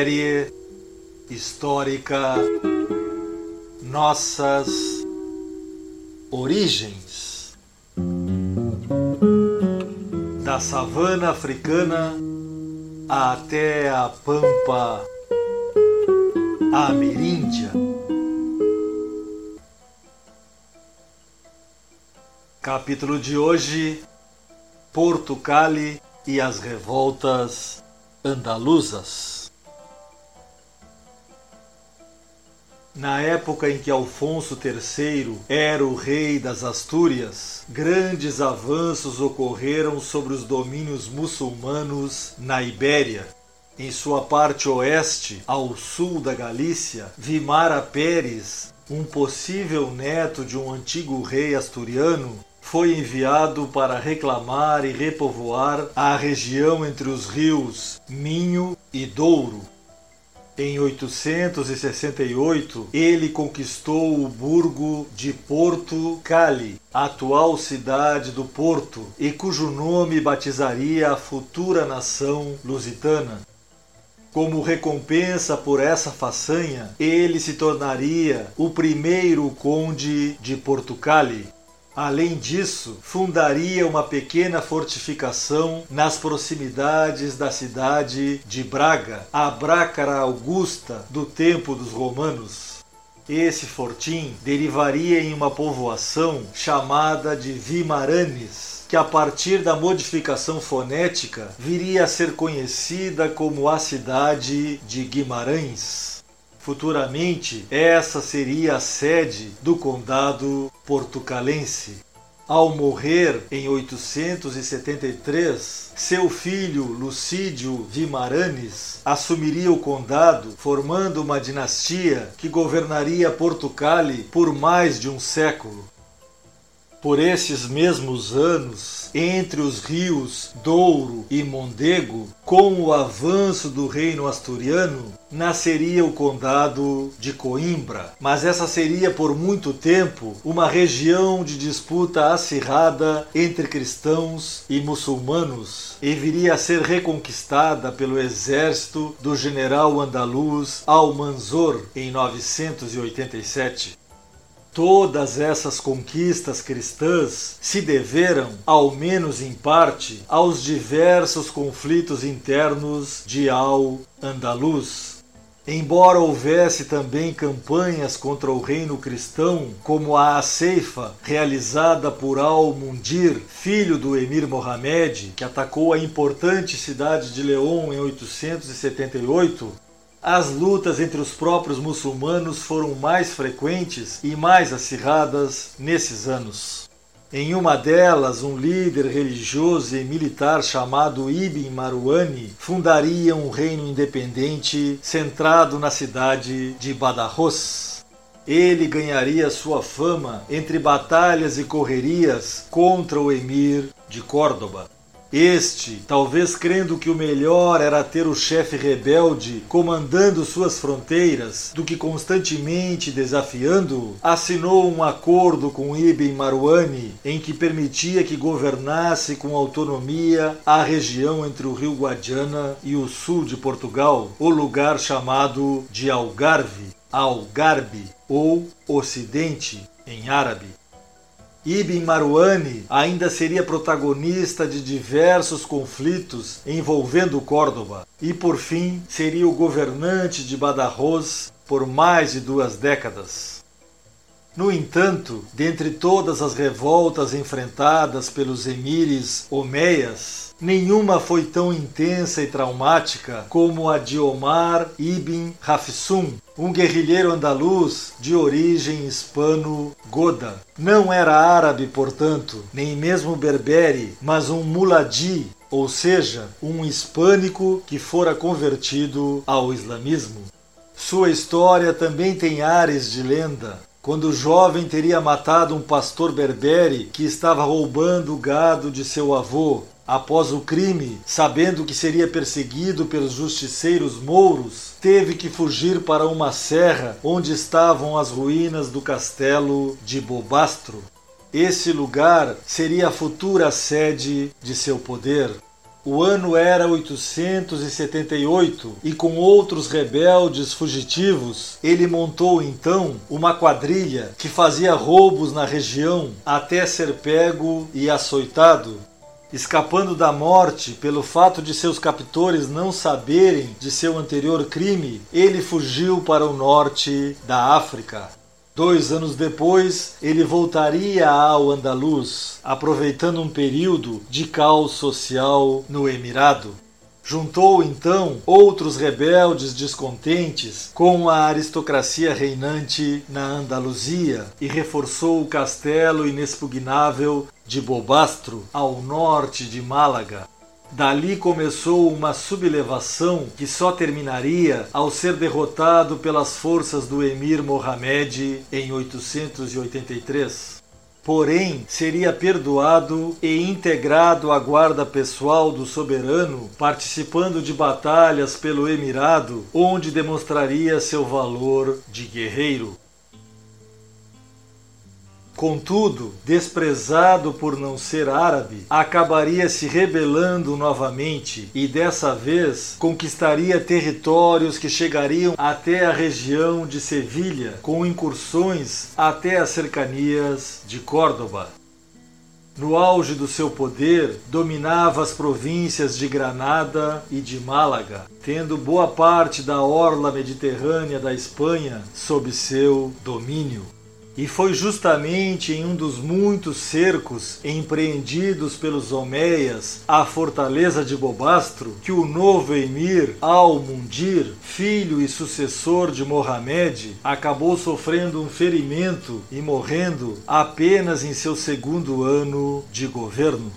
Série histórica Nossas Origens da savana africana até a pampa ameríndia. Capítulo de hoje: Porto Cali e as revoltas andaluzas. Na época em que Alfonso III era o rei das Astúrias, grandes avanços ocorreram sobre os domínios muçulmanos na Ibéria. Em sua parte oeste, ao sul da Galícia, Vimara Pérez, um possível neto de um antigo rei asturiano, foi enviado para reclamar e repovoar a região entre os rios Minho e Douro, em 868, ele conquistou o burgo de Porto Cali, atual cidade do Porto, e cujo nome batizaria a futura nação lusitana. Como recompensa por essa façanha, ele se tornaria o primeiro conde de Porto Cali. Além disso, fundaria uma pequena fortificação nas proximidades da cidade de Braga, a Brácara Augusta do tempo dos romanos. Esse fortim derivaria em uma povoação chamada de Vimaranes, que a partir da modificação fonética viria a ser conhecida como a cidade de Guimarães. Futuramente, essa seria a sede do condado portucalense. Ao morrer em 873, seu filho Lucídio Vimaranes assumiria o condado, formando uma dinastia que governaria Portucale por mais de um século. Por esses mesmos anos, entre os rios Douro e Mondego, com o avanço do reino asturiano, nasceria o condado de Coimbra, mas essa seria por muito tempo uma região de disputa acirrada entre cristãos e muçulmanos e viria a ser reconquistada pelo exército do general andaluz Almanzor em 987. Todas essas conquistas cristãs se deveram, ao menos em parte, aos diversos conflitos internos de Al-Andalus. Embora houvesse também campanhas contra o reino cristão, como a Ceifa, realizada por Al-Mundir, filho do emir Mohamed, que atacou a importante cidade de León em 878, as lutas entre os próprios muçulmanos foram mais frequentes e mais acirradas nesses anos. Em uma delas, um líder religioso e militar chamado Ibn Marwani fundaria um reino independente centrado na cidade de Badajoz. Ele ganharia sua fama entre batalhas e correrias contra o emir de Córdoba. Este, talvez crendo que o melhor era ter o chefe rebelde comandando suas fronteiras do que constantemente desafiando-o, assinou um acordo com Ibn Marwani em que permitia que governasse com autonomia a região entre o rio Guadiana e o sul de Portugal, o lugar chamado de Algarve, Algarbe ou Ocidente em árabe. Ibn Marwani ainda seria protagonista de diversos conflitos envolvendo Córdoba e, por fim, seria o governante de Badajoz por mais de duas décadas. No entanto, dentre todas as revoltas enfrentadas pelos emires omeias, nenhuma foi tão intensa e traumática como a de Omar ibn Hafsum, um guerrilheiro andaluz de origem hispano-goda. Não era árabe, portanto, nem mesmo berbere, mas um muladi, ou seja, um hispânico que fora convertido ao islamismo. Sua história também tem ares de lenda, quando o jovem teria matado um pastor berbere que estava roubando o gado de seu avô. Após o crime, sabendo que seria perseguido pelos justiceiros mouros, teve que fugir para uma serra onde estavam as ruínas do castelo de Bobastro. Esse lugar seria a futura sede de seu poder. O ano era 878 e, com outros rebeldes fugitivos, ele montou então uma quadrilha que fazia roubos na região até ser pego e açoitado. Escapando da morte pelo fato de seus captores não saberem de seu anterior crime, ele fugiu para o norte da África. Dois anos depois, ele voltaria ao Andaluz, aproveitando um período de caos social no Emirado. Juntou então outros rebeldes descontentes com a aristocracia reinante na Andaluzia e reforçou o castelo inexpugnável de Bobastro, ao norte de Málaga. Dali começou uma sublevação que só terminaria ao ser derrotado pelas forças do emir Mohamed em 883. Porém, seria perdoado e integrado à guarda pessoal do soberano, participando de batalhas pelo Emirado, onde demonstraria seu valor de guerreiro. Contudo, desprezado por não ser árabe, acabaria se rebelando novamente e dessa vez conquistaria territórios que chegariam até a região de Sevilha, com incursões até as cercanias de Córdoba. No auge do seu poder, dominava as províncias de Granada e de Málaga, tendo boa parte da orla mediterrânea da Espanha sob seu domínio. E foi justamente em um dos muitos cercos empreendidos pelos Omeias à fortaleza de Bobastro que o novo emir Al-Mundir, filho e sucessor de Mohamed, acabou sofrendo um ferimento e morrendo apenas em seu segundo ano de governo.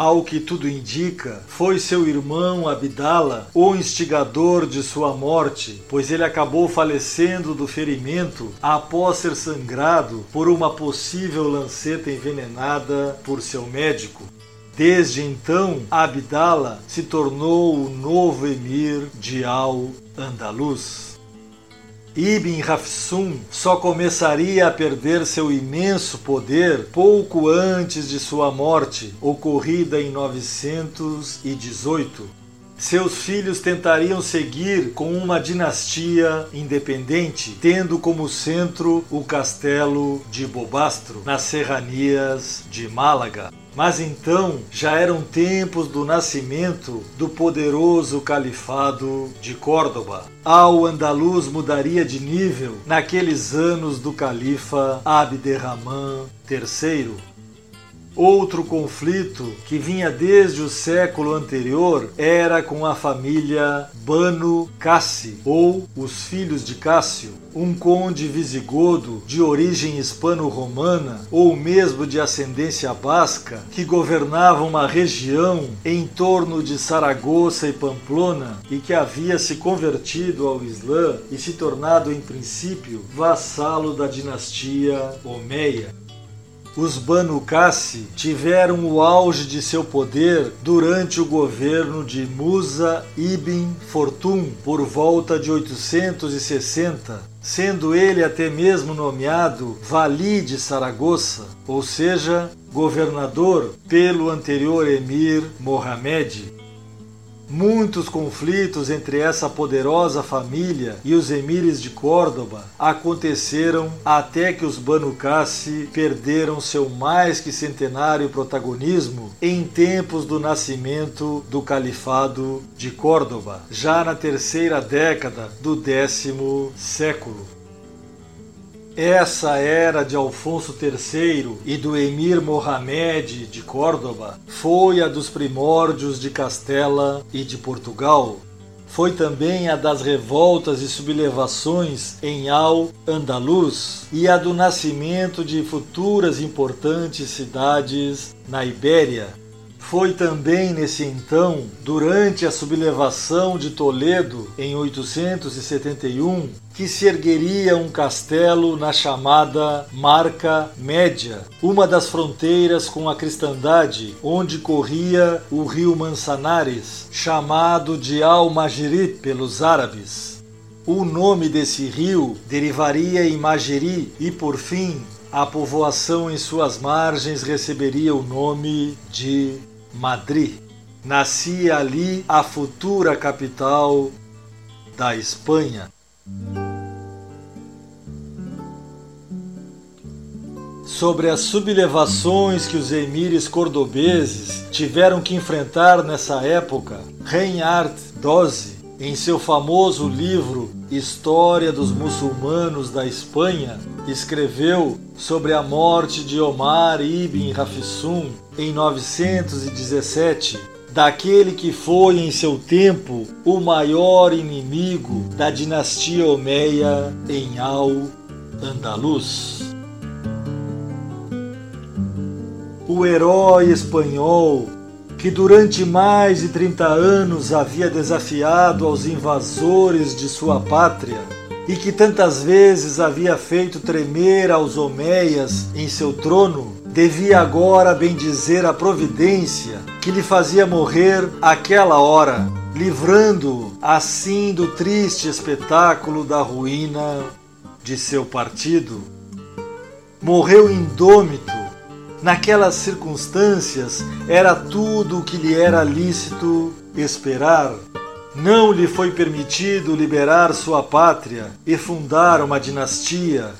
Ao que tudo indica, foi seu irmão Abdala o instigador de sua morte, pois ele acabou falecendo do ferimento após ser sangrado por uma possível lanceta envenenada por seu médico. Desde então, Abdala se tornou o novo emir de Al-Andalus. Ibn Hafsun só começaria a perder seu imenso poder pouco antes de sua morte, ocorrida em 918. Seus filhos tentariam seguir com uma dinastia independente, tendo como centro o castelo de Bobastro, nas serranias de Málaga. Mas então já eram tempos do nascimento do poderoso califado de Córdoba. Al-Andalus mudaria de nível naqueles anos do califa Abderrahman III. Outro conflito que vinha desde o século anterior era com a família Banu Cassi, ou os filhos de Cássio, um conde visigodo de origem hispano-romana ou mesmo de ascendência basca que governava uma região em torno de Saragoça e Pamplona e que havia se convertido ao Islã e se tornado em princípio vassalo da dinastia Omeia. Os Banu Qassi tiveram o auge de seu poder durante o governo de Musa ibn Fortun por volta de 860, sendo ele até mesmo nomeado Vali de Saragoça, ou seja, governador pelo anterior emir Mohamed. Muitos conflitos entre essa poderosa família e os emires de Córdoba aconteceram até que os Banu Qassi perderam seu mais que centenário protagonismo em tempos do nascimento do Califado de Córdoba, já na terceira década do décimo século. Essa era de Alfonso III e do emir Mohamed de Córdoba foi a dos primórdios de Castela e de Portugal. Foi também a das revoltas e sublevações em Al-Andalus e a do nascimento de futuras importantes cidades na Ibéria. Foi também nesse então, durante a sublevação de Toledo em 871, que se ergueria um castelo na chamada Marca Média, uma das fronteiras com a cristandade, onde corria o rio Mansanares, chamado de Al-Majiri pelos árabes. O nome desse rio derivaria em Majeri e, por fim, a povoação em suas margens receberia o nome de Madrid. Nascia ali a futura capital da Espanha. Sobre as sublevações que os emires cordobeses tiveram que enfrentar nessa época, Reinhard Dose, em seu famoso livro História dos Muçulmanos da Espanha, escreveu sobre a morte de Omar ibn Rafisum em 917, daquele que foi em seu tempo o maior inimigo da dinastia Omeia em Al-Andalus. O herói espanhol que durante mais de 30 anos havia desafiado aos invasores de sua pátria e que tantas vezes havia feito tremer aos Omeias em seu trono, devia agora bendizer a providência que lhe fazia morrer aquela hora, livrando-o assim do triste espetáculo da ruína de seu partido. Morreu indômito Naquelas circunstâncias, era tudo o que lhe era lícito esperar. Não lhe foi permitido liberar sua pátria e fundar uma dinastia.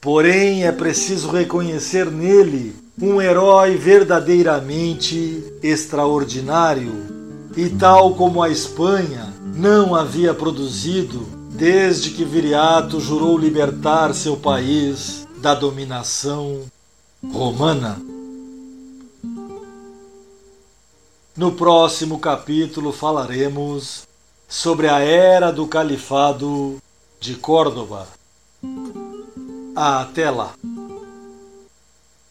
Porém, é preciso reconhecer nele um herói verdadeiramente extraordinário, e tal como a Espanha não havia produzido desde que Viriato jurou libertar seu país da dominação romana. No próximo capítulo falaremos sobre a era do Califado de Córdoba. Até lá!